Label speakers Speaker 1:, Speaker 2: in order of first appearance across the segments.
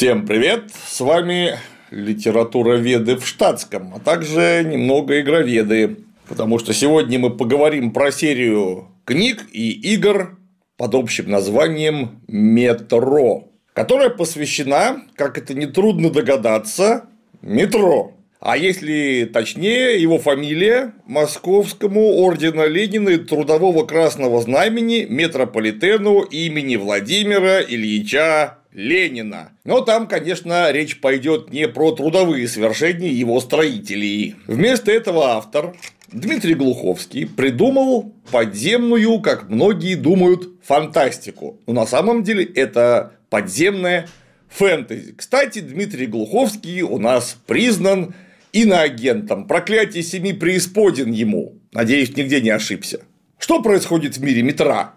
Speaker 1: Всем привет! С вами литературоведы в штатском, а также немного игроведы, потому что сегодня мы поговорим про серию книг и игр под общим названием «Метро», которая посвящена, как это нетрудно догадаться, метро. А если точнее, его фамилия – Московскому ордена Ленина и Трудового Красного Знамени метрополитену имени Владимира Ильича Ленина. Но там, конечно, речь пойдет не про трудовые свершения его строителей. Вместо этого автор Дмитрий Глуховский придумал подземную, как многие думают, фантастику. Но на самом деле это подземная фэнтези. Кстати, Дмитрий Глуховский у нас признан иноагентом. Проклятие семи преисподен ему. Надеюсь, нигде не ошибся. Что происходит в мире метра?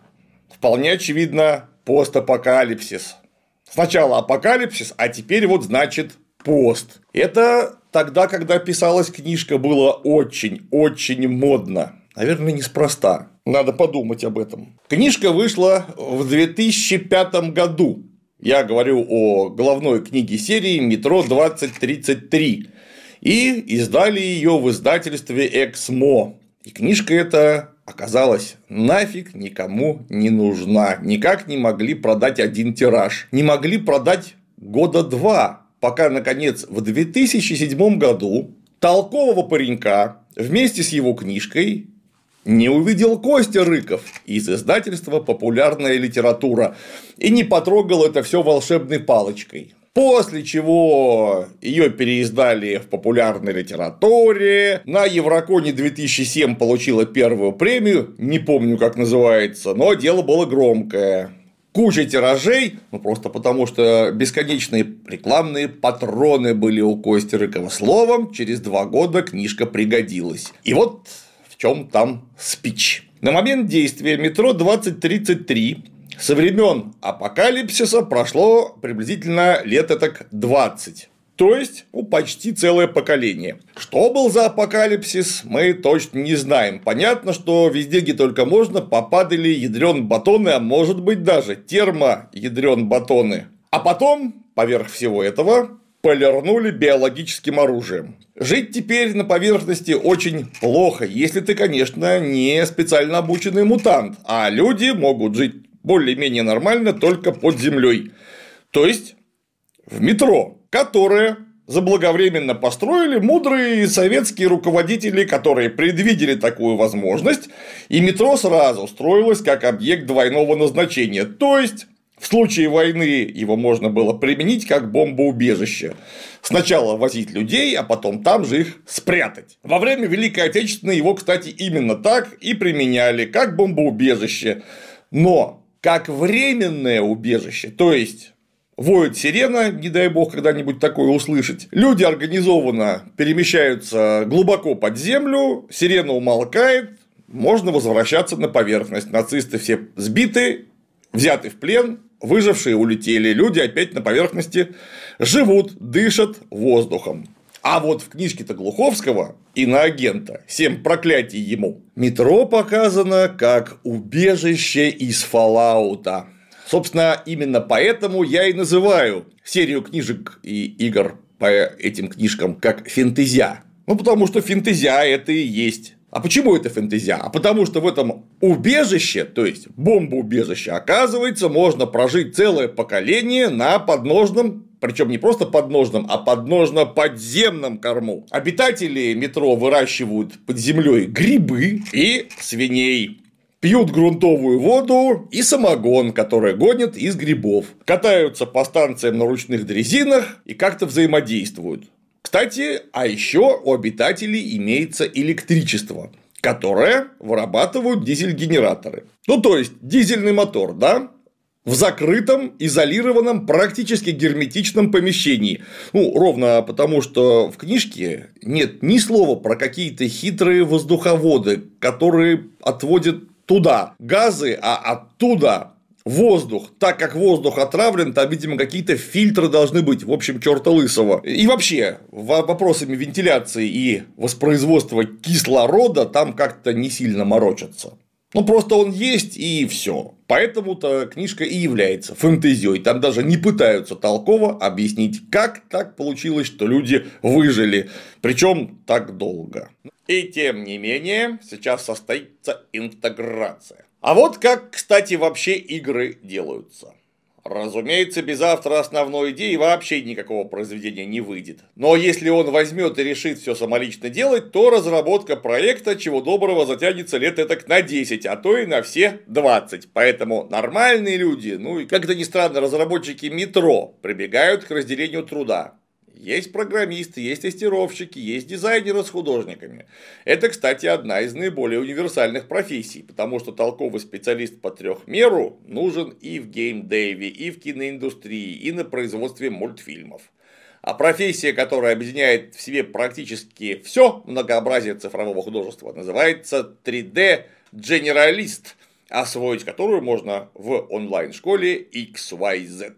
Speaker 1: Вполне очевидно, постапокалипсис. Сначала апокалипсис, а теперь вот значит пост. Это тогда, когда писалась книжка, было очень-очень модно. Наверное, неспроста. Надо подумать об этом. Книжка вышла в 2005 году. Я говорю о головной книге серии «Метро 2033». И издали ее в издательстве «Эксмо». И книжка эта оказалась нафиг никому не нужна. Никак не могли продать один тираж. Не могли продать года два, пока, наконец, в 2007 году толкового паренька вместе с его книжкой не увидел Костя Рыков из издательства «Популярная литература» и не потрогал это все волшебной палочкой. После чего ее переиздали в популярной литературе. На Евроконе 2007 получила первую премию, не помню, как называется, но дело было громкое. Куча тиражей, ну просто потому что бесконечные рекламные патроны были у Кости Рыкова. Словом, через два года книжка пригодилась. И вот в чем там спич. На момент действия метро 2033 со времен апокалипсиса прошло приблизительно лет так 20. То есть, ну, почти целое поколение. Что был за апокалипсис, мы точно не знаем. Понятно, что везде, где только можно, попадали ядрен батоны, а может быть даже термоядрен батоны. А потом, поверх всего этого, полирнули биологическим оружием. Жить теперь на поверхности очень плохо, если ты, конечно, не специально обученный мутант, а люди могут жить более-менее нормально только под землей. То есть в метро, которое заблаговременно построили мудрые советские руководители, которые предвидели такую возможность, и метро сразу строилось как объект двойного назначения, то есть в случае войны его можно было применить как бомбоубежище. Сначала возить людей, а потом там же их спрятать. Во время Великой Отечественной его, кстати, именно так и применяли, как бомбоубежище. Но как временное убежище, то есть воет сирена, не дай бог когда-нибудь такое услышать. Люди организованно перемещаются глубоко под землю, сирена умолкает, можно возвращаться на поверхность. Нацисты все сбиты, взяты в плен, выжившие улетели, люди опять на поверхности живут, дышат воздухом. А вот в книжке-то Глуховского иноагента «Семь проклятий ему» метро показано как убежище из Фоллаута. Собственно, именно поэтому я и называю серию книжек и игр по этим книжкам как фэнтезия. Ну, потому что фэнтезия – это и есть а почему это фэнтезия? А потому что в этом убежище, то есть бомбоубежище, оказывается, можно прожить целое поколение на подножном причем не просто подножном, а подножно-подземном корму. Обитатели метро выращивают под землей грибы и свиней. Пьют грунтовую воду и самогон, который гонят из грибов. Катаются по станциям на ручных дрезинах и как-то взаимодействуют. Кстати, а еще у обитателей имеется электричество, которое вырабатывают дизель-генераторы. Ну, то есть, дизельный мотор, да? В закрытом, изолированном, практически герметичном помещении. Ну, ровно потому, что в книжке нет ни слова про какие-то хитрые воздуховоды, которые отводят туда газы, а оттуда воздух. Так как воздух отравлен, там, видимо, какие-то фильтры должны быть. В общем, черта лысого. И вообще, вопросами вентиляции и воспроизводства кислорода там как-то не сильно морочатся. Ну, просто он есть и все. Поэтому-то книжка и является фэнтезией. Там даже не пытаются толково объяснить, как так получилось, что люди выжили. Причем так долго. И тем не менее, сейчас состоится интеграция. А вот как, кстати, вообще игры делаются. Разумеется, без автора основной идеи вообще никакого произведения не выйдет. Но если он возьмет и решит все самолично делать, то разработка проекта чего доброго затянется лет этак на 10, а то и на все 20. Поэтому нормальные люди, ну и как это ни странно, разработчики метро прибегают к разделению труда. Есть программисты, есть тестировщики, есть дизайнеры с художниками. Это, кстати, одна из наиболее универсальных профессий, потому что толковый специалист по трехмеру нужен и в геймдеве, и в киноиндустрии, и на производстве мультфильмов. А профессия, которая объединяет в себе практически все многообразие цифрового художества, называется 3D-генералист, освоить которую можно в онлайн-школе XYZ.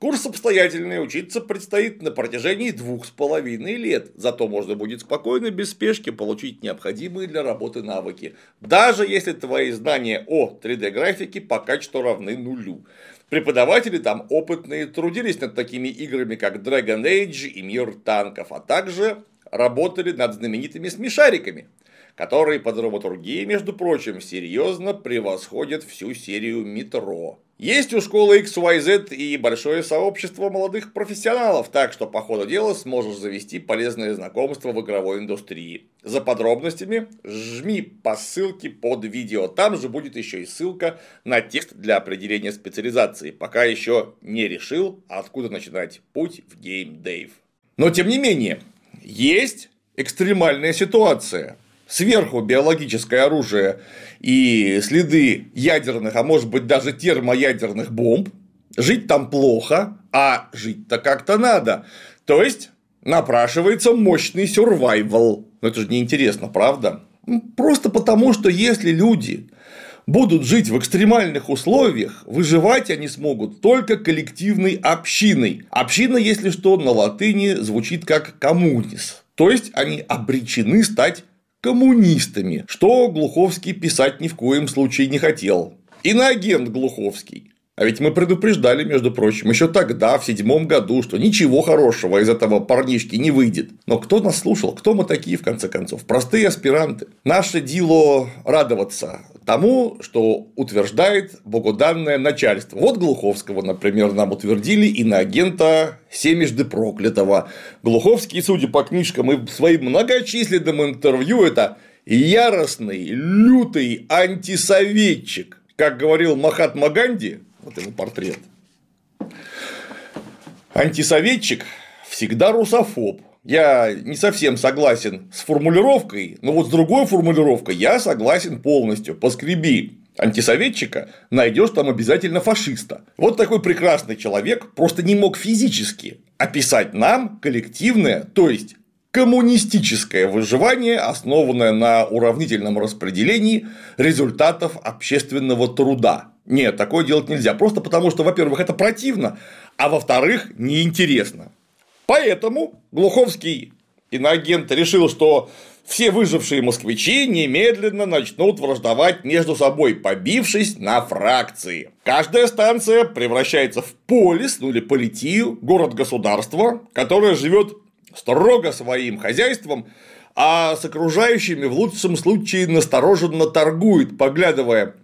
Speaker 1: Курс обстоятельный, учиться предстоит на протяжении двух с половиной лет, зато можно будет спокойно, без спешки получить необходимые для работы навыки, даже если твои знания о 3D-графике пока что равны нулю. Преподаватели там опытные, трудились над такими играми, как Dragon Age и Мир танков, а также работали над знаменитыми смешариками, которые по драматургии, между прочим, серьезно превосходят всю серию Метро. Есть у школы XYZ и большое сообщество молодых профессионалов, так что по ходу дела сможешь завести полезное знакомство в игровой индустрии. За подробностями жми по ссылке под видео, там же будет еще и ссылка на текст для определения специализации, пока еще не решил, откуда начинать путь в геймдейв. Но тем не менее, есть экстремальная ситуация – сверху биологическое оружие и следы ядерных, а может быть даже термоядерных бомб, жить там плохо, а жить-то как-то надо. То есть напрашивается мощный сюрвайвал. Но это же неинтересно, правда? Просто потому, что если люди будут жить в экстремальных условиях, выживать они смогут только коллективной общиной. Община, если что, на латыни звучит как коммунис. То есть они обречены стать коммунистами, что Глуховский писать ни в коем случае не хотел. Иноагент Глуховский. А ведь мы предупреждали, между прочим, еще тогда, в седьмом году, что ничего хорошего из этого парнишки не выйдет. Но кто нас слушал? Кто мы такие, в конце концов? Простые аспиранты. Наше дело радоваться тому, что утверждает богоданное начальство. Вот Глуховского, например, нам утвердили и на агента семежды проклятого. Глуховский, судя по книжкам и своим многочисленным интервью, это яростный, лютый антисоветчик. Как говорил Махатма Ганди, вот его портрет, антисоветчик всегда русофоб. Я не совсем согласен с формулировкой, но вот с другой формулировкой я согласен полностью. Поскреби антисоветчика, найдешь там обязательно фашиста. Вот такой прекрасный человек просто не мог физически описать нам коллективное, то есть коммунистическое выживание, основанное на уравнительном распределении результатов общественного труда. Нет, такое делать нельзя. Просто потому, что, во-первых, это противно, а во-вторых, неинтересно. Поэтому Глуховский иноагент решил, что все выжившие москвичи немедленно начнут враждовать между собой, побившись на фракции. Каждая станция превращается в полис, ну или политию, город-государство, которое живет строго своим хозяйством, а с окружающими в лучшем случае настороженно торгует, поглядывая,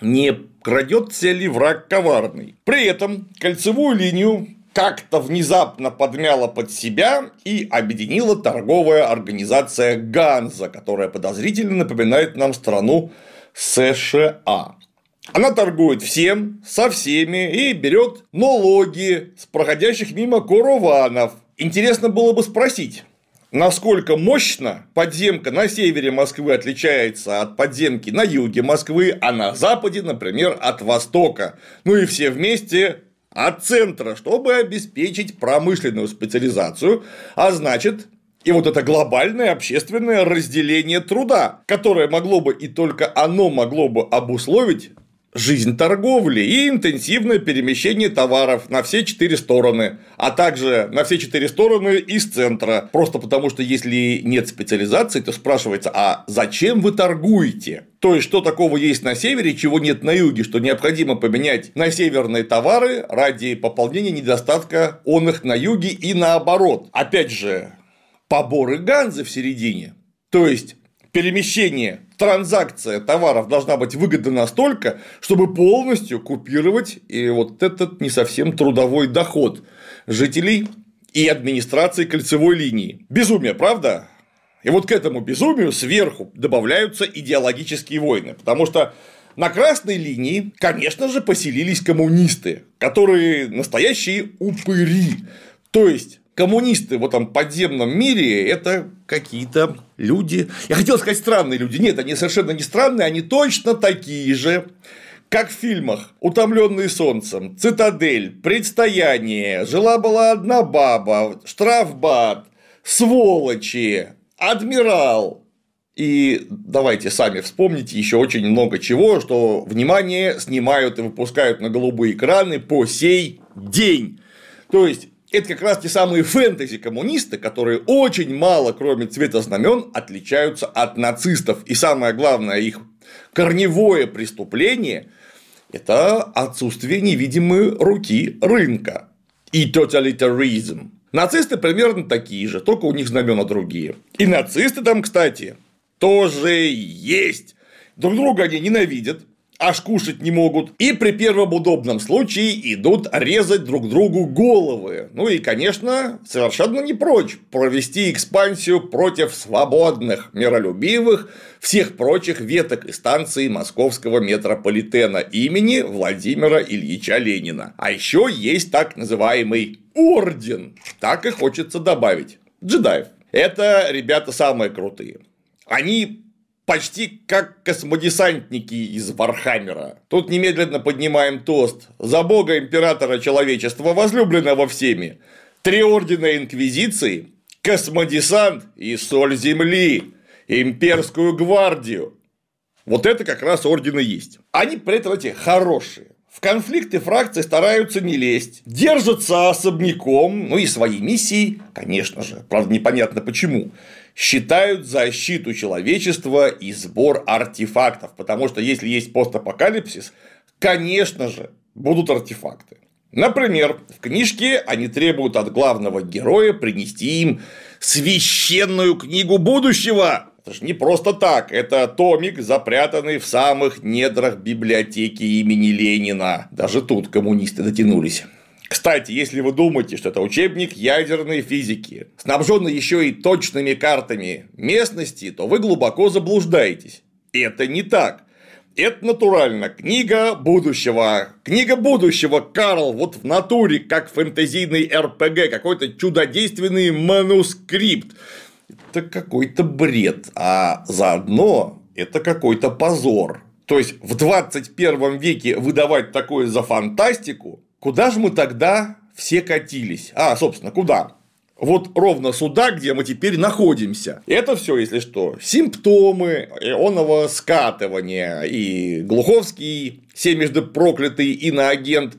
Speaker 1: не крадется ли враг коварный. При этом кольцевую линию как-то внезапно подмяла под себя и объединила торговая организация Ганза, которая подозрительно напоминает нам страну США. Она торгует всем, со всеми и берет налоги с проходящих мимо караванов. Интересно было бы спросить, насколько мощно подземка на севере Москвы отличается от подземки на юге Москвы, а на западе, например, от востока. Ну и все вместе от центра, чтобы обеспечить промышленную специализацию, а значит, и вот это глобальное общественное разделение труда, которое могло бы и только оно могло бы обусловить жизнь торговли и интенсивное перемещение товаров на все четыре стороны, а также на все четыре стороны из центра. Просто потому, что если нет специализации, то спрашивается, а зачем вы торгуете? То есть, что такого есть на севере, чего нет на юге, что необходимо поменять на северные товары ради пополнения недостатка он их на юге и наоборот. Опять же, поборы Ганзы в середине. То есть, перемещение, транзакция товаров должна быть выгодна настолько, чтобы полностью купировать и вот этот не совсем трудовой доход жителей и администрации кольцевой линии. Безумие, правда? И вот к этому безумию сверху добавляются идеологические войны, потому что на красной линии, конечно же, поселились коммунисты, которые настоящие упыри. То есть коммунисты в этом подземном мире – это какие-то люди. Я хотел сказать странные люди. Нет, они совершенно не странные, они точно такие же. Как в фильмах «Утомленные солнцем», «Цитадель», «Предстояние», «Жила-была одна баба», «Штрафбат», «Сволочи», «Адмирал», и давайте сами вспомните еще очень много чего, что внимание снимают и выпускают на голубые экраны по сей день. То есть это как раз те самые фэнтези-коммунисты, которые очень мало, кроме цвета знамен, отличаются от нацистов. И самое главное, их корневое преступление – это отсутствие невидимой руки рынка и тоталитаризм. Нацисты примерно такие же, только у них знамена другие. И нацисты там, кстати, тоже есть. Друг друга они ненавидят, аж кушать не могут, и при первом удобном случае идут резать друг другу головы. Ну и, конечно, совершенно не прочь провести экспансию против свободных, миролюбивых, всех прочих веток и станций московского метрополитена имени Владимира Ильича Ленина. А еще есть так называемый орден, так и хочется добавить, джедаев. Это ребята самые крутые. Они почти как космодесантники из Warhammer а. Тут немедленно поднимаем тост за бога императора человечества, возлюбленного всеми. Три ордена Инквизиции, космодесант и соль земли, имперскую гвардию. Вот это как раз ордены есть. Они при этом эти хорошие. В конфликты фракции стараются не лезть, держатся особняком, ну и своей миссией, конечно же, правда непонятно почему, считают защиту человечества и сбор артефактов, потому что если есть постапокалипсис, конечно же, будут артефакты. Например, в книжке они требуют от главного героя принести им священную книгу будущего. Это же не просто так, это томик, запрятанный в самых недрах библиотеки имени Ленина. Даже тут коммунисты дотянулись. Кстати, если вы думаете, что это учебник ядерной физики, снабженный еще и точными картами местности, то вы глубоко заблуждаетесь. Это не так. Это натурально книга будущего. Книга будущего, Карл, вот в натуре, как фэнтезийный РПГ, какой-то чудодейственный манускрипт. Это какой-то бред, а заодно это какой-то позор. То есть в 21 веке выдавать такое за фантастику Куда же мы тогда все катились? А, собственно, куда? Вот ровно сюда, где мы теперь находимся. Это все, если что, симптомы ионного скатывания. И Глуховский, семежды проклятый иноагент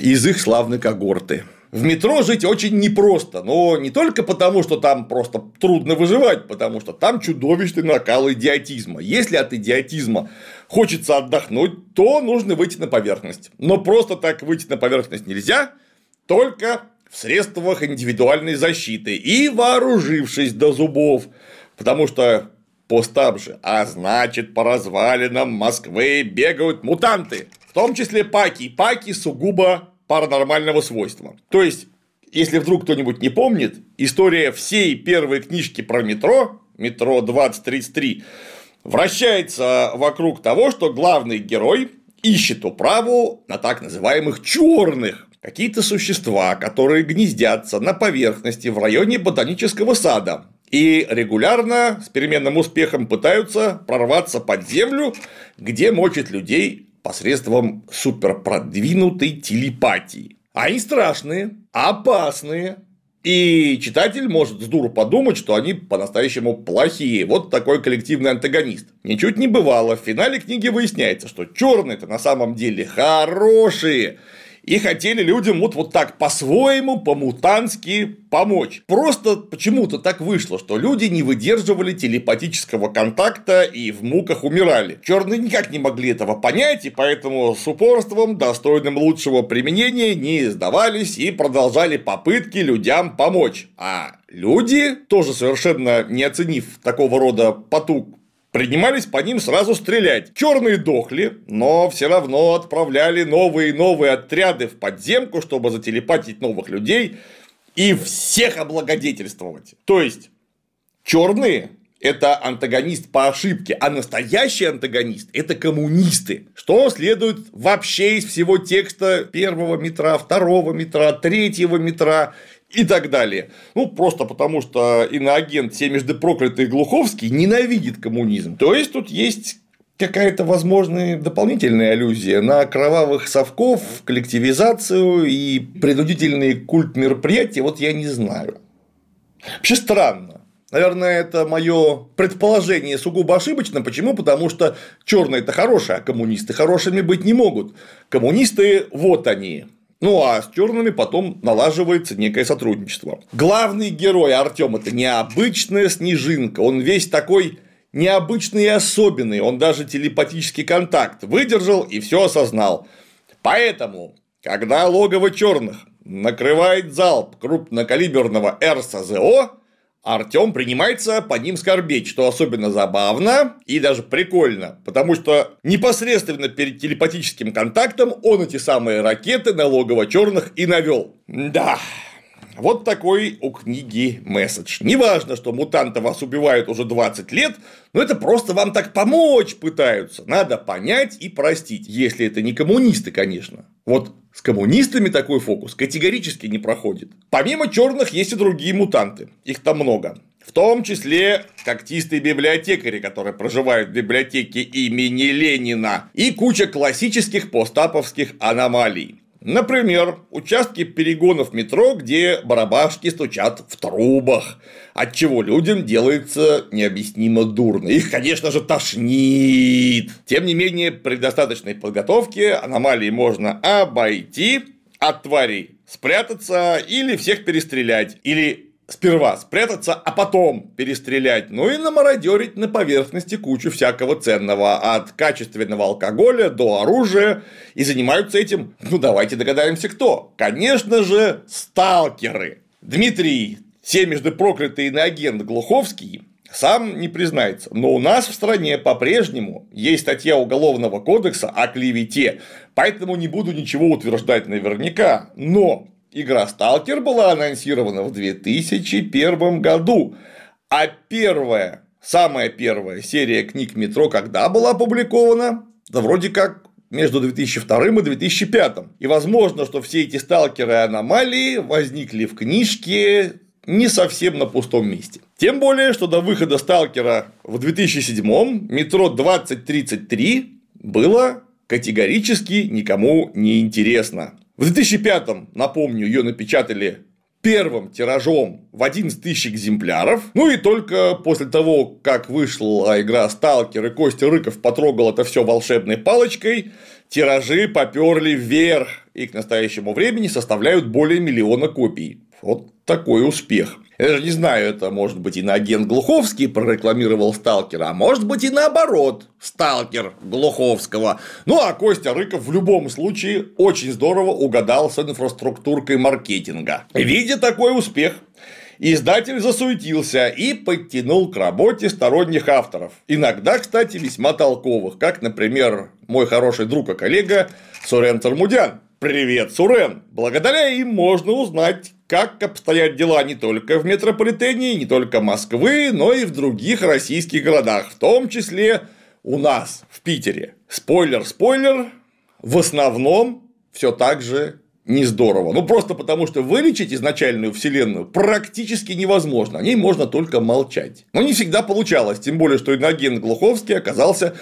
Speaker 1: из их славной когорты. В метро жить очень непросто, но не только потому, что там просто трудно выживать, потому что там чудовищный накал идиотизма. Если от идиотизма хочется отдохнуть, то нужно выйти на поверхность. Но просто так выйти на поверхность нельзя, только в средствах индивидуальной защиты и вооружившись до зубов, потому что постап же, а значит по развалинам Москвы бегают мутанты, в том числе паки, паки сугубо паранормального свойства. То есть, если вдруг кто-нибудь не помнит, история всей первой книжки про метро, метро 2033, вращается вокруг того, что главный герой ищет управу на так называемых черных какие-то существа, которые гнездятся на поверхности в районе ботанического сада и регулярно с переменным успехом пытаются прорваться под землю, где мочат людей посредством суперпродвинутой телепатии. Они страшные, опасные И читатель может с дуру подумать, что они по-настоящему плохие. Вот такой коллективный антагонист. Ничуть не бывало. В финале книги выясняется, что черные-то на самом деле хорошие и хотели людям вот, вот так по-своему, по-мутански помочь. Просто почему-то так вышло, что люди не выдерживали телепатического контакта и в муках умирали. Черные никак не могли этого понять, и поэтому с упорством, достойным лучшего применения, не сдавались и продолжали попытки людям помочь. А люди, тоже совершенно не оценив такого рода потуг принимались по ним сразу стрелять. Черные дохли, но все равно отправляли новые и новые отряды в подземку, чтобы зателепатить новых людей и всех облагодетельствовать. То есть, черные это антагонист по ошибке, а настоящий антагонист – это коммунисты. Что следует вообще из всего текста первого метра, второго метра, третьего метра и так далее. Ну, просто потому что иноагент семежды проклятый Глуховский ненавидит коммунизм. То есть, тут есть какая-то, возможная дополнительная аллюзия на кровавых совков, коллективизацию и принудительный культ мероприятия, вот я не знаю. Вообще странно. Наверное, это мое предположение сугубо ошибочно. Почему? Потому что черные это хорошие, а коммунисты хорошими быть не могут. Коммунисты вот они, ну а с черными потом налаживается некое сотрудничество. Главный герой Артем это необычная снежинка. Он весь такой необычный и особенный. Он даже телепатический контакт выдержал и все осознал. Поэтому, когда логово черных накрывает залп крупнокалиберного РСЗО, Артем принимается по ним скорбеть, что особенно забавно и даже прикольно, потому что непосредственно перед телепатическим контактом он эти самые ракеты на логово черных и навел. Да, вот такой у книги месседж. Неважно, что мутанты вас убивают уже 20 лет, но это просто вам так помочь пытаются. Надо понять и простить, если это не коммунисты, конечно. Вот с коммунистами такой фокус категорически не проходит. Помимо черных есть и другие мутанты. Их там много. В том числе когтистые библиотекари, которые проживают в библиотеке имени Ленина, и куча классических постаповских аномалий. Например, участки перегонов метро, где барабашки стучат в трубах, от чего людям делается необъяснимо дурно. Их, конечно же, тошнит. Тем не менее, при достаточной подготовке аномалии можно обойти, от тварей спрятаться или всех перестрелять, или сперва спрятаться, а потом перестрелять, ну и намародерить на поверхности кучу всякого ценного, от качественного алкоголя до оружия, и занимаются этим, ну давайте догадаемся кто. Конечно же, сталкеры. Дмитрий, семежды проклятый иноагент Глуховский, сам не признается, но у нас в стране по-прежнему есть статья Уголовного кодекса о клевете, поэтому не буду ничего утверждать наверняка, но Игра Сталкер была анонсирована в 2001 году, а первая, самая первая серия книг Метро когда была опубликована? Да вроде как между 2002 и 2005. И возможно, что все эти сталкеры и аномалии возникли в книжке не совсем на пустом месте. Тем более, что до выхода сталкера в 2007 метро 2033 было категорически никому не интересно. В 2005, напомню, ее напечатали первым тиражом в 11 тысяч экземпляров. Ну и только после того, как вышла игра Сталкер и Костя Рыков потрогал это все волшебной палочкой, тиражи поперли вверх и к настоящему времени составляют более миллиона копий. Вот такой успех. Я же не знаю, это может быть и на агент Глуховский прорекламировал Сталкера, а может быть и наоборот, Сталкер Глуховского. Ну а Костя Рыков в любом случае очень здорово угадал с инфраструктуркой маркетинга. Видя такой успех, Издатель засуетился и подтянул к работе сторонних авторов. Иногда, кстати, весьма толковых, как, например, мой хороший друг и коллега Сурен Тармудян. Привет, Сурен! Благодаря им можно узнать, как обстоят дела не только в метрополитене, не только Москвы, но и в других российских городах, в том числе у нас, в Питере. Спойлер-спойлер, в основном все так же не здорово. Ну, просто потому, что вылечить изначальную вселенную практически невозможно. О ней можно только молчать. Но не всегда получалось. Тем более, что иноагент Глуховский оказался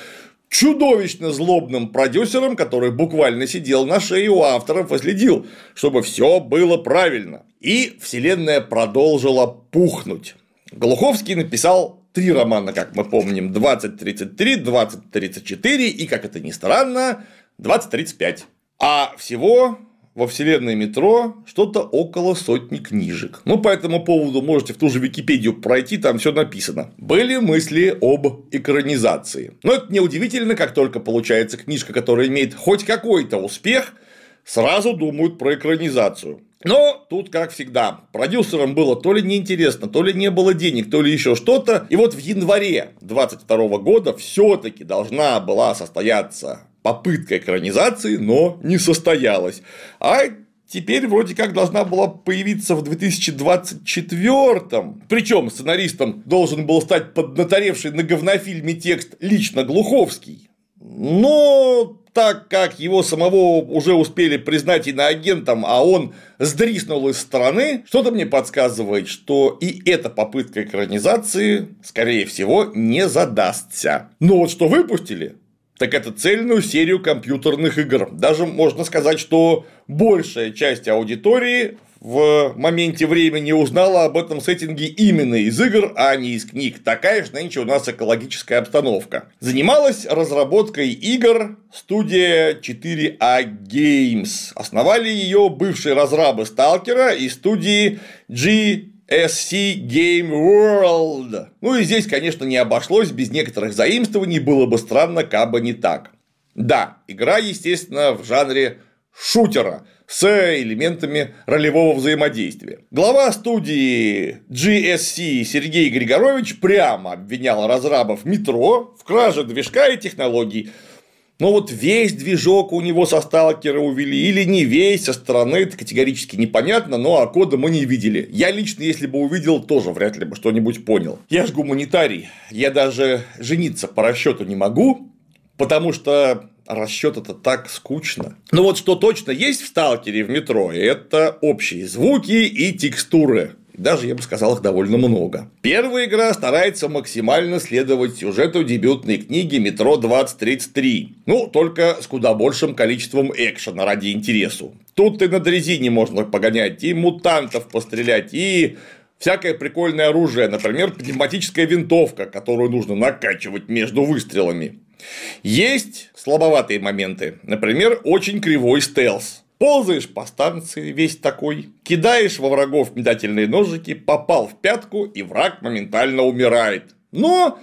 Speaker 1: чудовищно злобным продюсером, который буквально сидел на шее у авторов и следил, чтобы все было правильно. И вселенная продолжила пухнуть. Глуховский написал три романа, как мы помним, 2033, 2034 и, как это ни странно, 2035. А всего во вселенной метро что-то около сотни книжек. Ну, по этому поводу можете в ту же Википедию пройти, там все написано. Были мысли об экранизации. Но это неудивительно, как только получается книжка, которая имеет хоть какой-то успех, сразу думают про экранизацию. Но тут, как всегда, продюсерам было то ли неинтересно, то ли не было денег, то ли еще что-то. И вот в январе 2022 года все-таки должна была состояться попытка экранизации, но не состоялась. А теперь вроде как должна была появиться в 2024 Причем сценаристом должен был стать поднаторевший на говнофильме текст лично Глуховский. Но так как его самого уже успели признать иноагентом, а он сдриснул из страны, что-то мне подсказывает, что и эта попытка экранизации, скорее всего, не задастся. Но вот что выпустили, так это цельную серию компьютерных игр. Даже можно сказать, что большая часть аудитории в моменте времени узнала об этом сеттинге именно из игр, а не из книг. Такая же нынче у нас экологическая обстановка. Занималась разработкой игр студия 4A Games. Основали ее бывшие разрабы Сталкера и студии G SC Game World. Ну и здесь, конечно, не обошлось без некоторых заимствований, было бы странно, кабы не так. Да, игра, естественно, в жанре шутера с элементами ролевого взаимодействия. Глава студии GSC Сергей Григорович прямо обвинял разрабов метро в краже движка и технологий. Но вот весь движок у него со сталкера увели или не весь, со стороны это категорически непонятно, но а кода мы не видели. Я лично, если бы увидел, тоже вряд ли бы что-нибудь понял. Я же гуманитарий, я даже жениться по расчету не могу, потому что расчет это так скучно. Но вот что точно есть в сталкере в метро, это общие звуки и текстуры. Даже, я бы сказал, их довольно много. Первая игра старается максимально следовать сюжету дебютной книги «Метро 2033». Ну, только с куда большим количеством экшена ради интересу. Тут и на дрезине можно погонять, и мутантов пострелять, и всякое прикольное оружие, например, пневматическая винтовка, которую нужно накачивать между выстрелами. Есть слабоватые моменты, например, очень кривой стелс. Ползаешь по станции весь такой, кидаешь во врагов метательные ножики, попал в пятку, и враг моментально умирает. Но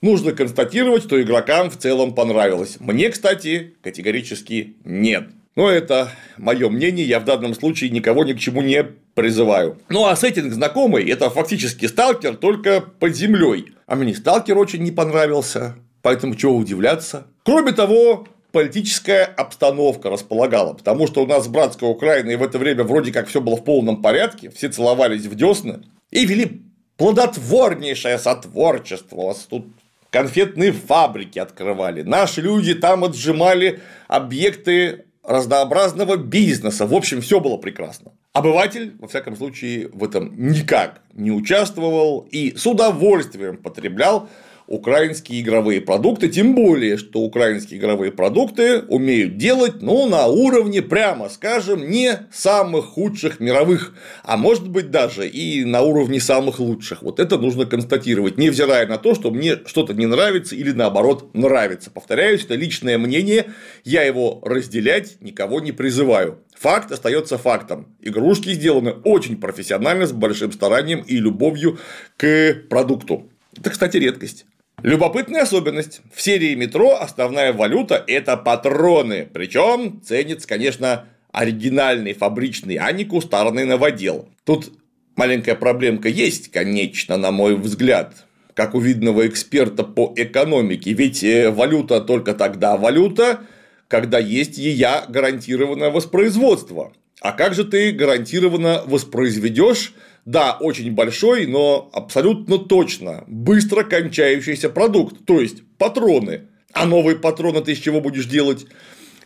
Speaker 1: нужно констатировать, что игрокам в целом понравилось. Мне, кстати, категорически нет. Но это мое мнение, я в данном случае никого ни к чему не призываю. Ну а сеттинг знакомый, это фактически сталкер, только под землей. А мне сталкер очень не понравился, поэтому чего удивляться. Кроме того, политическая обстановка располагала, потому что у нас братская Украина, и в это время вроде как все было в полном порядке, все целовались в десны и вели плодотворнейшее сотворчество. У вас тут конфетные фабрики открывали, наши люди там отжимали объекты разнообразного бизнеса. В общем, все было прекрасно. Обыватель, во всяком случае, в этом никак не участвовал и с удовольствием потреблял украинские игровые продукты, тем более, что украинские игровые продукты умеют делать, ну, на уровне, прямо скажем, не самых худших мировых, а может быть даже и на уровне самых лучших. Вот это нужно констатировать, невзирая на то, что мне что-то не нравится или наоборот нравится. Повторяюсь, это личное мнение, я его разделять никого не призываю. Факт остается фактом. Игрушки сделаны очень профессионально, с большим старанием и любовью к продукту. Это, кстати, редкость. Любопытная особенность. В серии метро основная валюта – это патроны. Причем ценится, конечно, оригинальный фабричный, а не кустарный новодел. Тут маленькая проблемка есть, конечно, на мой взгляд, как у видного эксперта по экономике. Ведь э, валюта только тогда валюта, когда есть ее гарантированное воспроизводство. А как же ты гарантированно воспроизведешь да, очень большой, но абсолютно точно быстро кончающийся продукт, то есть патроны. А новые патроны ты из чего будешь делать?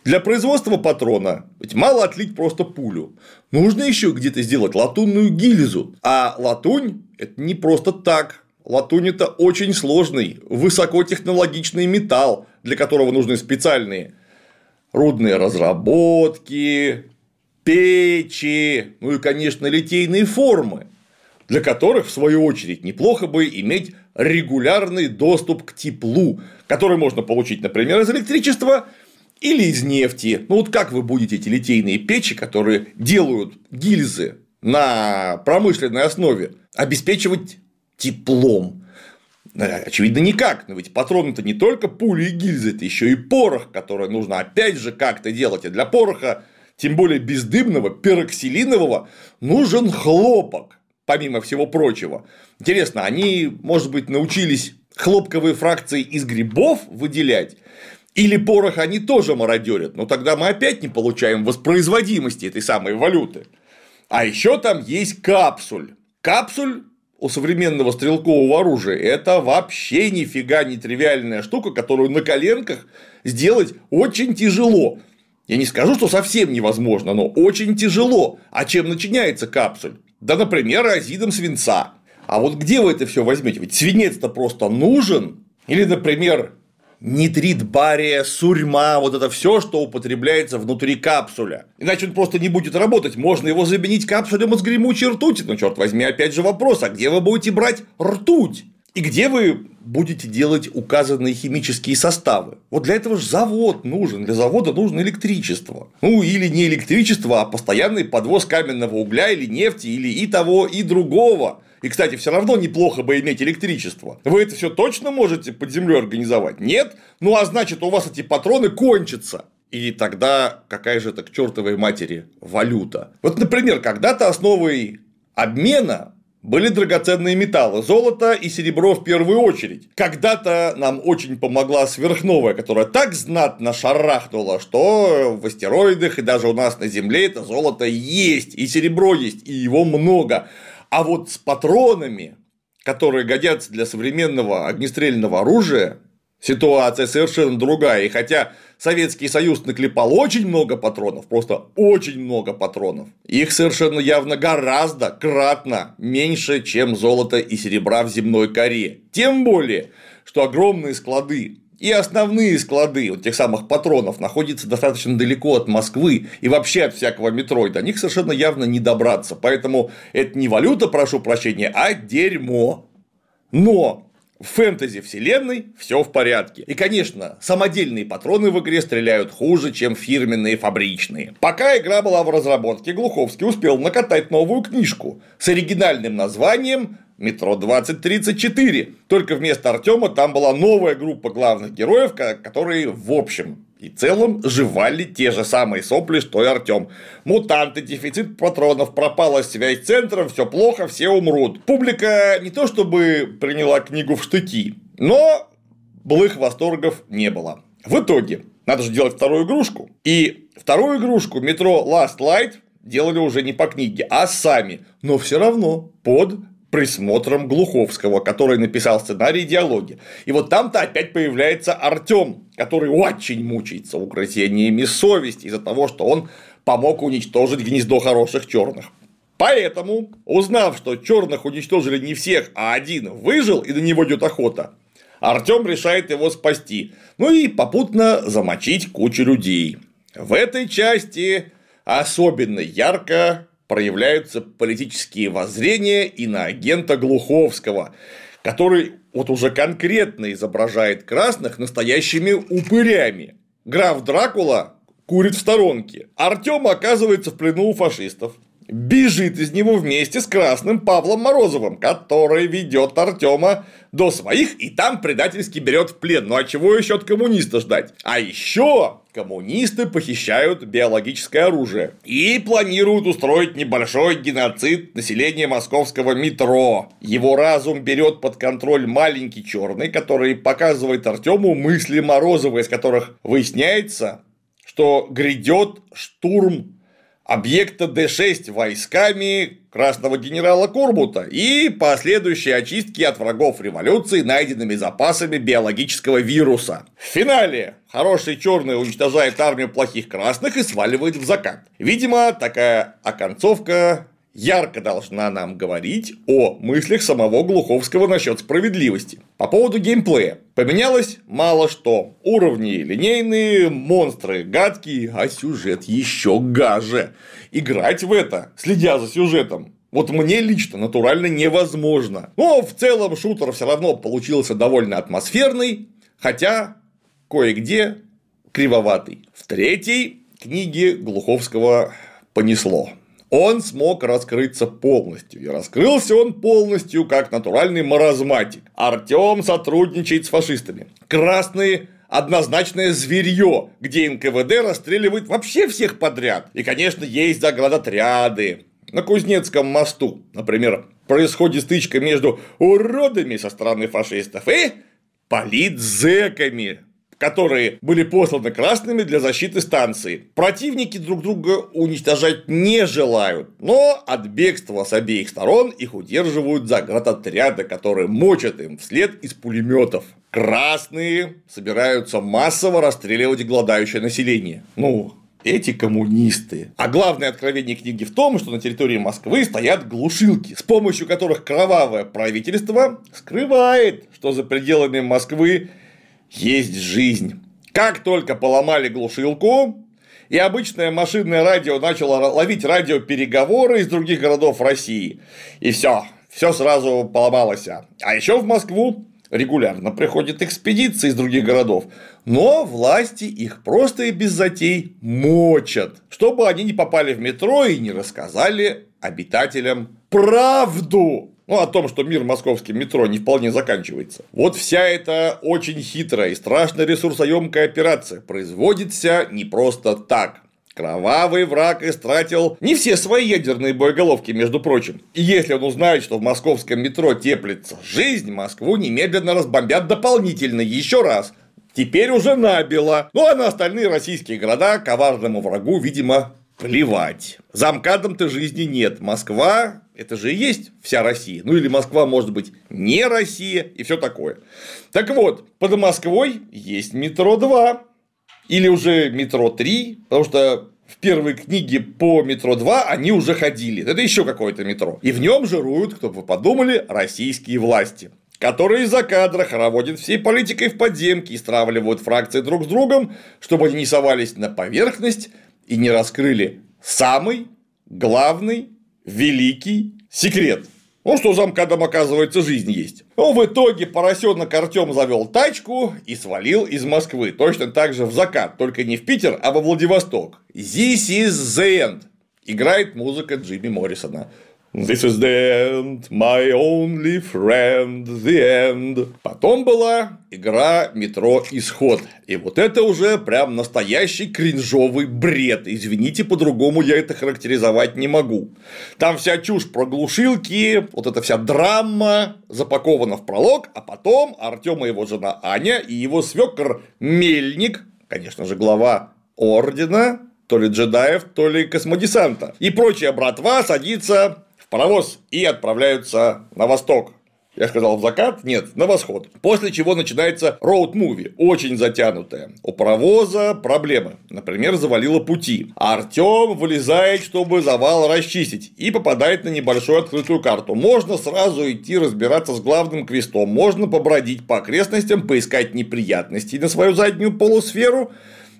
Speaker 1: Для производства патрона ведь мало отлить просто пулю. Нужно еще где-то сделать латунную гильзу. А латунь – это не просто так. Латунь – это очень сложный, высокотехнологичный металл, для которого нужны специальные рудные разработки, печи, ну и, конечно, литейные формы, для которых, в свою очередь, неплохо бы иметь регулярный доступ к теплу, который можно получить, например, из электричества или из нефти. Ну вот как вы будете эти литейные печи, которые делают гильзы на промышленной основе, обеспечивать теплом? Очевидно, никак, но ведь патроны-то не только пули и гильзы, это еще и порох, который нужно опять же как-то делать. И для пороха, тем более бездымного, пероксилинового, нужен хлопок, помимо всего прочего. Интересно, они, может быть, научились хлопковые фракции из грибов выделять? Или порох они тоже мародерят? Но тогда мы опять не получаем воспроизводимости этой самой валюты. А еще там есть капсуль. Капсуль у современного стрелкового оружия это вообще нифига не тривиальная штука, которую на коленках сделать очень тяжело. Я не скажу, что совсем невозможно, но очень тяжело. А чем начиняется капсуль? Да, например, азидом свинца. А вот где вы это все возьмете? Ведь свинец-то просто нужен. Или, например, нитрит бария, сурьма, вот это все, что употребляется внутри капсуля. Иначе он просто не будет работать. Можно его заменить капсулем из гремучей ртути. Но черт возьми, опять же вопрос: а где вы будете брать ртуть? И где вы будете делать указанные химические составы? Вот для этого же завод нужен. Для завода нужно электричество. Ну, или не электричество, а постоянный подвоз каменного угля или нефти, или и того, и другого. И, кстати, все равно неплохо бы иметь электричество. Вы это все точно можете под землей организовать? Нет? Ну а значит, у вас эти патроны кончатся. И тогда какая же это к чертовой матери валюта? Вот, например, когда-то основой обмена были драгоценные металлы, золото и серебро в первую очередь. Когда-то нам очень помогла сверхновая, которая так знатно шарахнула, что в астероидах и даже у нас на Земле это золото есть, и серебро есть, и его много. А вот с патронами, которые годятся для современного огнестрельного оружия, ситуация совершенно другая. И хотя Советский Союз наклепал очень много патронов, просто очень много патронов, их совершенно явно гораздо кратно меньше, чем золота и серебра в земной коре. Тем более, что огромные склады и основные склады вот тех самых патронов находятся достаточно далеко от Москвы и вообще от всякого метро, и до них совершенно явно не добраться. Поэтому это не валюта, прошу прощения, а дерьмо. Но в фэнтези вселенной все в порядке. И, конечно, самодельные патроны в игре стреляют хуже, чем фирменные фабричные. Пока игра была в разработке, Глуховский успел накатать новую книжку с оригинальным названием метро 2034. Только вместо Артема там была новая группа главных героев, которые в общем и целом жевали те же самые сопли, что и Артем. Мутанты, дефицит патронов, пропала связь с центром, все плохо, все умрут. Публика не то чтобы приняла книгу в штыки, но былых восторгов не было. В итоге, надо же делать вторую игрушку. И вторую игрушку метро Last Light делали уже не по книге, а сами. Но все равно под присмотром Глуховского, который написал сценарий и диалоги. И вот там-то опять появляется Артем, который очень мучается угрызениями совести из-за того, что он помог уничтожить гнездо хороших черных. Поэтому, узнав, что черных уничтожили не всех, а один выжил и на него идет охота, Артем решает его спасти, ну и попутно замочить кучу людей. В этой части особенно ярко проявляются политические воззрения и на агента Глуховского, который вот уже конкретно изображает красных настоящими упырями. Граф Дракула курит в сторонке. Артем оказывается в плену у фашистов бежит из него вместе с красным Павлом Морозовым, который ведет Артема до своих и там предательски берет в плен. Ну а чего еще от коммуниста ждать? А еще коммунисты похищают биологическое оружие и планируют устроить небольшой геноцид населения московского метро. Его разум берет под контроль маленький черный, который показывает Артему мысли Морозова, из которых выясняется, что грядет штурм объекта Д6 войсками красного генерала Корбута и последующие очистки от врагов революции найденными запасами биологического вируса. В финале хороший черный уничтожает армию плохих красных и сваливает в закат. Видимо, такая оконцовка ярко должна нам говорить о мыслях самого Глуховского насчет справедливости. По поводу геймплея. Поменялось мало что. Уровни линейные, монстры гадкие, а сюжет еще гаже. Играть в это, следя за сюжетом, вот мне лично натурально невозможно. Но в целом шутер все равно получился довольно атмосферный, хотя кое-где кривоватый. В третьей книге Глуховского понесло. Он смог раскрыться полностью. И раскрылся он полностью как натуральный маразматик. Артем сотрудничает с фашистами. Красные однозначное зверье, где НКВД расстреливает вообще всех подряд. И, конечно, есть заградотряды. На Кузнецком мосту, например, происходит стычка между уродами со стороны фашистов и политзеками, которые были посланы красными для защиты станции. Противники друг друга уничтожать не желают, но от бегства с обеих сторон их удерживают заградотряды, которые мочат им вслед из пулеметов. Красные собираются массово расстреливать голодающее население. Ну, эти коммунисты. А главное откровение книги в том, что на территории Москвы стоят глушилки, с помощью которых кровавое правительство скрывает, что за пределами Москвы есть жизнь. Как только поломали глушилку, и обычное машинное радио начало ловить радиопереговоры из других городов России. И все, все сразу поломалось. А еще в Москву регулярно приходят экспедиции из других городов, но власти их просто и без затей мочат, чтобы они не попали в метро и не рассказали обитателям правду ну, о том, что мир московским метро не вполне заканчивается. Вот вся эта очень хитрая и страшно ресурсоемкая операция производится не просто так. Кровавый враг истратил не все свои ядерные боеголовки, между прочим. И если он узнает, что в московском метро теплится жизнь, Москву немедленно разбомбят дополнительно еще раз. Теперь уже набило. Ну а на остальные российские города коварному врагу, видимо, плевать. За МКАДом-то жизни нет. Москва это же и есть вся Россия. Ну или Москва может быть не Россия и все такое. Так вот, под Москвой есть метро 2 или уже метро 3, потому что в первой книге по метро 2 они уже ходили. Это еще какое-то метро. И в нем жируют, кто бы подумали, российские власти которые из-за кадра хороводят всей политикой в подземке и стравливают фракции друг с другом, чтобы они не совались на поверхность и не раскрыли самый главный великий секрет. Ну, что замкадом, оказывается, жизнь есть. Ну, в итоге поросенок Артем завел тачку и свалил из Москвы. Точно так же в закат, только не в Питер, а во Владивосток. This is the end. Играет музыка Джимми Моррисона. This is the end, my only friend, the end. Потом была игра метро Исход. И вот это уже прям настоящий кринжовый бред. Извините, по-другому я это характеризовать не могу. Там вся чушь про глушилки, вот эта вся драма запакована в пролог, а потом Артем и его жена Аня и его свекр Мельник, конечно же, глава ордена, то ли джедаев, то ли космодесанта. И прочая братва садится паровоз и отправляются на восток. Я сказал в закат? Нет, на восход. После чего начинается роуд-муви, очень затянутая. У паровоза проблемы. Например, завалило пути. А Артем вылезает, чтобы завал расчистить. И попадает на небольшую открытую карту. Можно сразу идти разбираться с главным квестом. Можно побродить по окрестностям, поискать неприятности на свою заднюю полусферу.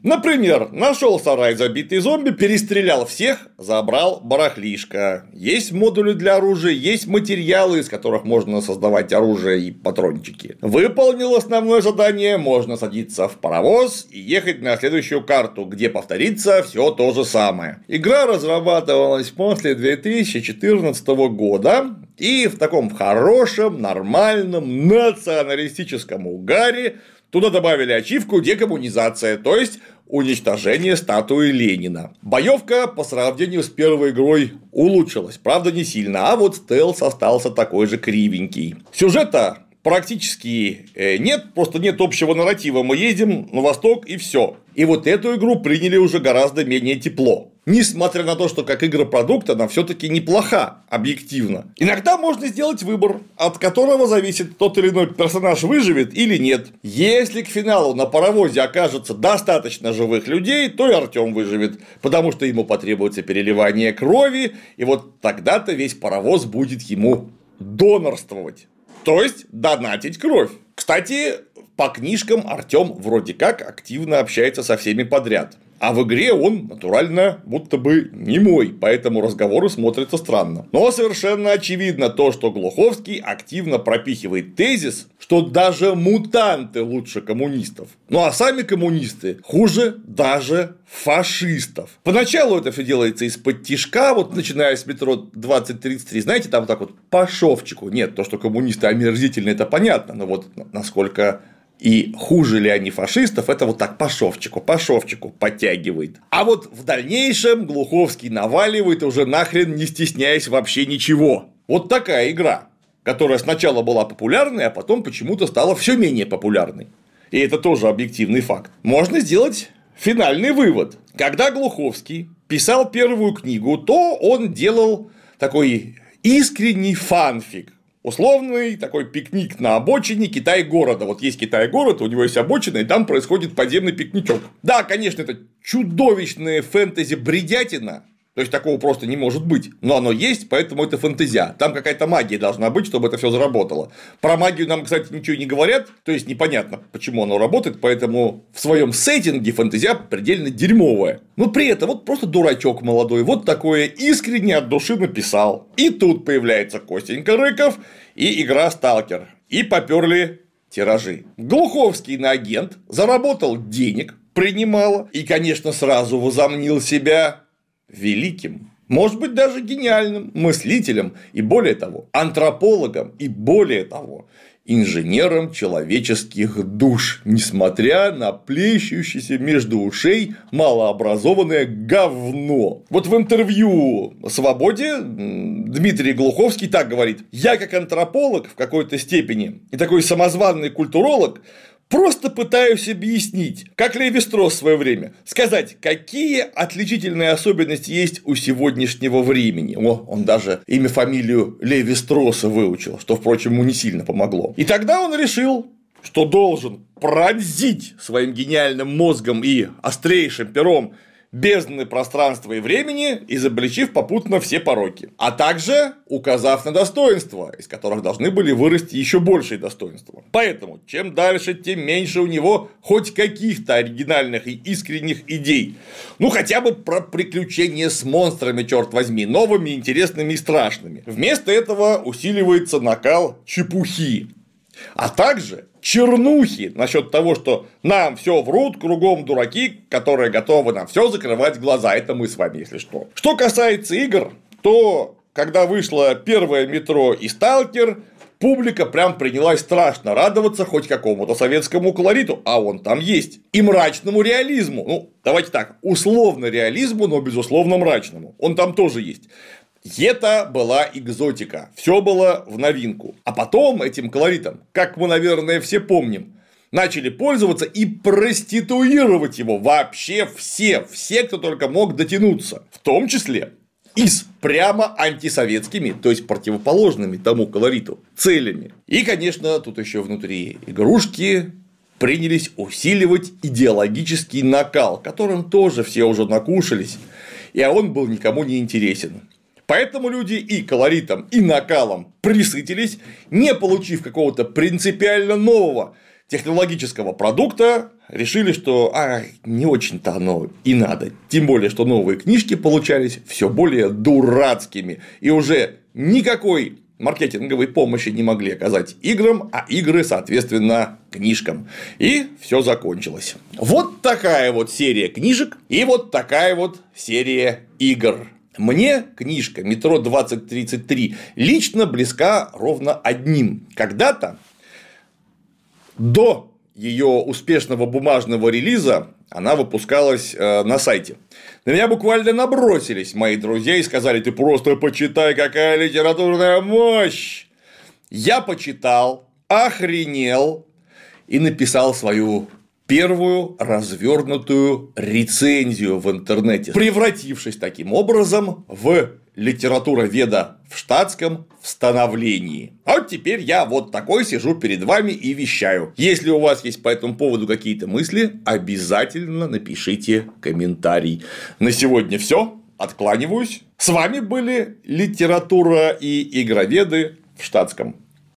Speaker 1: Например, нашел сарай забитый зомби, перестрелял всех, забрал барахлишко. Есть модули для оружия, есть материалы, из которых можно создавать оружие и патрончики. Выполнил основное задание, можно садиться в паровоз и ехать на следующую карту, где повторится все то же самое. Игра разрабатывалась после 2014 года и в таком хорошем, нормальном, националистическом угаре Туда добавили ачивку декоммунизация, то есть уничтожение статуи Ленина. Боевка по сравнению с первой игрой улучшилась, правда не сильно, а вот стелс остался такой же кривенький. Сюжета практически э, нет, просто нет общего нарратива. Мы едем на восток и все. И вот эту игру приняли уже гораздо менее тепло. Несмотря на то, что как игропродукт она все-таки неплоха, объективно. Иногда можно сделать выбор, от которого зависит, тот или иной персонаж выживет или нет. Если к финалу на паровозе окажется достаточно живых людей, то и Артем выживет, потому что ему потребуется переливание крови, и вот тогда-то весь паровоз будет ему донорствовать. То есть донатить кровь. Кстати, по книжкам Артем вроде как активно общается со всеми подряд. А в игре он, натурально, будто бы не мой, поэтому разговоры смотрятся странно. Но совершенно очевидно то, что Глуховский активно пропихивает тезис, что даже мутанты лучше коммунистов. Ну а сами коммунисты хуже даже фашистов. Поначалу это все делается из-под тишка, вот начиная с метро 2033, знаете, там так вот по шовчику. Нет, то, что коммунисты омерзительны, это понятно, но вот насколько и хуже ли они фашистов, это вот так по шовчику, по шовчику подтягивает. А вот в дальнейшем Глуховский наваливает уже нахрен не стесняясь вообще ничего. Вот такая игра, которая сначала была популярной, а потом почему-то стала все менее популярной. И это тоже объективный факт. Можно сделать финальный вывод. Когда Глуховский писал первую книгу, то он делал такой искренний фанфик условный такой пикник на обочине Китай-города. Вот есть Китай-город, у него есть обочина, и там происходит подземный пикничок. Да, конечно, это чудовищная фэнтези-бредятина, то есть такого просто не может быть. Но оно есть, поэтому это фэнтезия. Там какая-то магия должна быть, чтобы это все заработало. Про магию нам, кстати, ничего не говорят, то есть непонятно, почему оно работает, поэтому в своем сеттинге фэнтезия предельно дерьмовая. Но при этом вот просто дурачок молодой, вот такое искренне от души написал. И тут появляется Костенька Рыков и игра Сталкер. И поперли тиражи. Глуховский на агент заработал денег, принимал и, конечно, сразу возомнил себя великим, может быть, даже гениальным мыслителем и, более того, антропологом и, более того, инженером человеческих душ, несмотря на плещущееся между ушей малообразованное говно. Вот в интервью «Свободе» Дмитрий Глуховский так говорит. «Я как антрополог в какой-то степени и такой самозванный культуролог Просто пытаюсь объяснить, как Леви Строс в свое время, сказать, какие отличительные особенности есть у сегодняшнего времени. О, он даже имя, фамилию Леви Строса выучил, что, впрочем, ему не сильно помогло. И тогда он решил, что должен пронзить своим гениальным мозгом и острейшим пером бездны пространства и времени, изобличив попутно все пороки, а также указав на достоинства, из которых должны были вырасти еще большие достоинства. Поэтому, чем дальше, тем меньше у него хоть каких-то оригинальных и искренних идей. Ну, хотя бы про приключения с монстрами, черт возьми, новыми, интересными и страшными. Вместо этого усиливается накал чепухи, а также чернухи насчет того, что нам все врут, кругом дураки, которые готовы нам все закрывать глаза. Это мы с вами, если что. Что касается игр, то когда вышло первое метро и сталкер, публика прям принялась страшно радоваться хоть какому-то советскому колориту, а он там есть, и мрачному реализму. Ну, давайте так, условно реализму, но безусловно мрачному. Он там тоже есть. Это была экзотика, все было в новинку. А потом этим колоритом, как мы, наверное, все помним, начали пользоваться и проституировать его вообще все, все, кто только мог дотянуться, в том числе и с прямо антисоветскими, то есть противоположными тому колориту, целями. И, конечно, тут еще внутри игрушки принялись усиливать идеологический накал, которым тоже все уже накушались, и он был никому не интересен. Поэтому люди и колоритом, и накалом присытились, не получив какого-то принципиально нового технологического продукта, решили, что а, не очень-то оно и надо. Тем более, что новые книжки получались все более дурацкими. И уже никакой маркетинговой помощи не могли оказать играм, а игры, соответственно, книжкам. И все закончилось. Вот такая вот серия книжек и вот такая вот серия игр. Мне книжка «Метро 2033» лично близка ровно одним. Когда-то до ее успешного бумажного релиза она выпускалась э, на сайте. На меня буквально набросились мои друзья и сказали, ты просто почитай, какая литературная мощь. Я почитал, охренел и написал свою первую развернутую рецензию в интернете, превратившись таким образом в литература веда в штатском в становлении. А вот теперь я вот такой сижу перед вами и вещаю. Если у вас есть по этому поводу какие-то мысли, обязательно напишите комментарий. На сегодня все. Откланиваюсь. С вами были литература и игроведы в штатском.